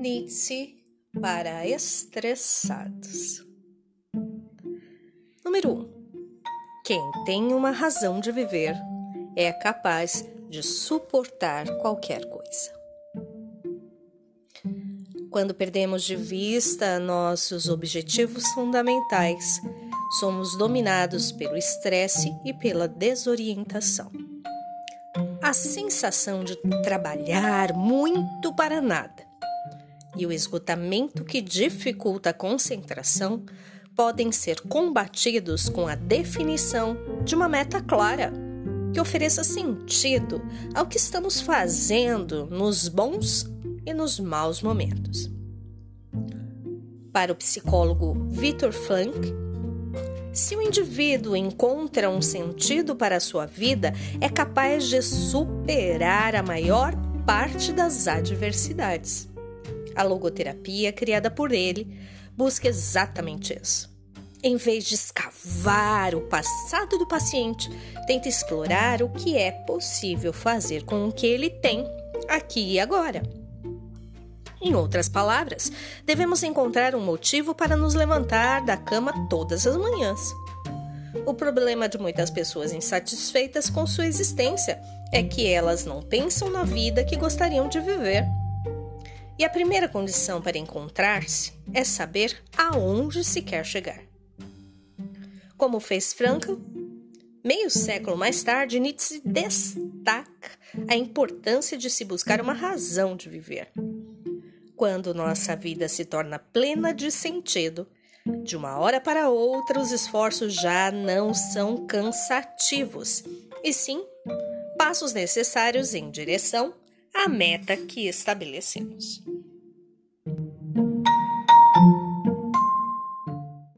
Nietzsche para estressados. Número 1. Um, quem tem uma razão de viver é capaz de suportar qualquer coisa. Quando perdemos de vista nossos objetivos fundamentais, somos dominados pelo estresse e pela desorientação. A sensação de trabalhar muito para nada e o esgotamento que dificulta a concentração podem ser combatidos com a definição de uma meta clara que ofereça sentido ao que estamos fazendo nos bons e nos maus momentos. Para o psicólogo Victor Frank, se o indivíduo encontra um sentido para a sua vida, é capaz de superar a maior parte das adversidades. A logoterapia, criada por ele, busca exatamente isso. Em vez de escavar o passado do paciente, tenta explorar o que é possível fazer com o que ele tem aqui e agora. Em outras palavras, devemos encontrar um motivo para nos levantar da cama todas as manhãs. O problema de muitas pessoas insatisfeitas com sua existência é que elas não pensam na vida que gostariam de viver. E a primeira condição para encontrar-se é saber aonde se quer chegar. Como fez Frankl, meio século mais tarde, Nietzsche destaca a importância de se buscar uma razão de viver. Quando nossa vida se torna plena de sentido, de uma hora para outra os esforços já não são cansativos, e sim passos necessários em direção à meta que estabelecemos.